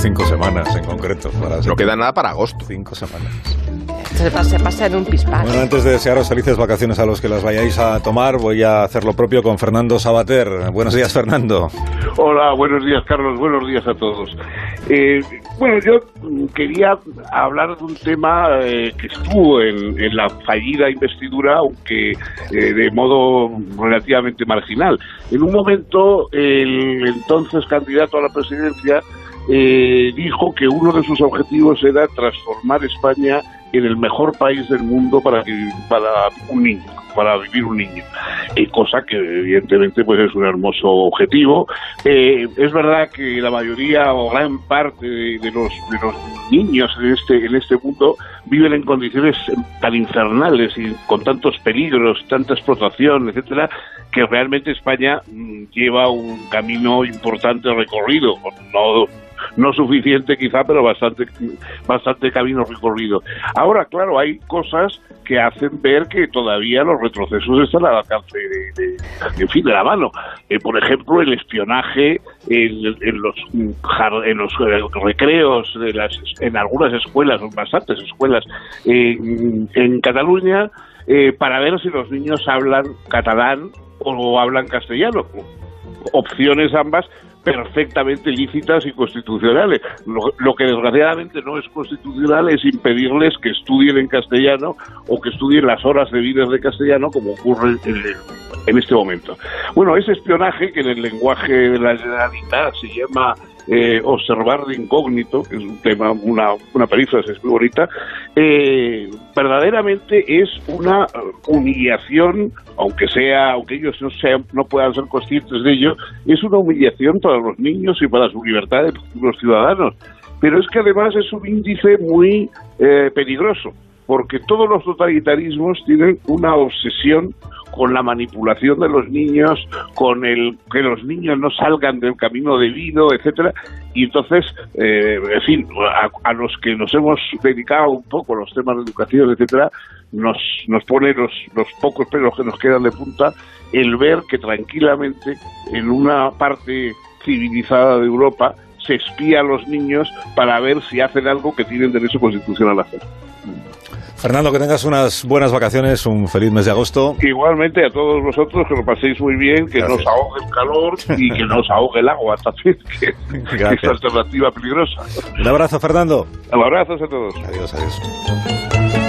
cinco semanas en concreto. no queda nada para agosto. Cinco semanas. Se pasa, se pasa en un pispás. Bueno, antes de desearos felices vacaciones a los que las vayáis a tomar, voy a hacer lo propio con Fernando Sabater. Buenos días, Fernando. Hola, buenos días, Carlos. Buenos días a todos. Eh, bueno, yo quería hablar de un tema eh, que estuvo en, en, la fallida investidura, aunque eh, de modo relativamente marginal. En un momento, el entonces candidato a la presidencia eh, dijo que uno de sus objetivos era transformar España en el mejor país del mundo para, para un niño, para vivir un niño. Eh, cosa que evidentemente pues es un hermoso objetivo. Eh, es verdad que la mayoría o gran parte de, los, de los niños en este, en este mundo viven en condiciones tan infernales y con tantos peligros, tanta explotación, etcétera, que realmente España mm, lleva un camino importante recorrido. No no suficiente quizá, pero bastante, bastante camino recorrido. Ahora, claro, hay cosas que hacen ver que todavía los retrocesos están al alcance de, en fin, de la mano. Eh, por ejemplo, el espionaje en, los, en los eh, recreos, de las, en algunas escuelas, en bastantes escuelas en Cataluña, eh, para ver si los niños hablan catalán o hablan castellano. Opciones ambas perfectamente lícitas y constitucionales. Lo, que desgraciadamente no es constitucional es impedirles que estudien en castellano o que estudien las horas debidas de castellano, como ocurre en, este momento. Bueno, ese espionaje, que en el lenguaje de la Generalitat se llama eh, observar de incógnito, que es un tema, una, una perífrasis muy bonita, eh, verdaderamente es una humillación, aunque sea, aunque ellos no sean, no puedan ser conscientes de ello, es una humillación para los niños y para su libertad de los ciudadanos. Pero es que además es un índice muy eh, peligroso, porque todos los totalitarismos tienen una obsesión con la manipulación de los niños, con el que los niños no salgan del camino debido, etcétera, y entonces, eh, en fin, a, los que nos hemos dedicado un poco a los temas de educación, etcétera, nos, nos pone los, los pocos pelos que nos quedan de punta el ver que tranquilamente en una parte civilizada de Europa se espía a los niños para ver si hacen algo que tienen derecho constitucional a hacer. Fernando, que tengas unas buenas vacaciones, un feliz mes de agosto. Igualmente a todos vosotros, que lo paséis muy bien, que nos ahogue el calor y que nos ahogue el agua también, que, que es alternativa peligrosa. Un abrazo, Fernando. Un abrazo a todos. Adiós, adiós.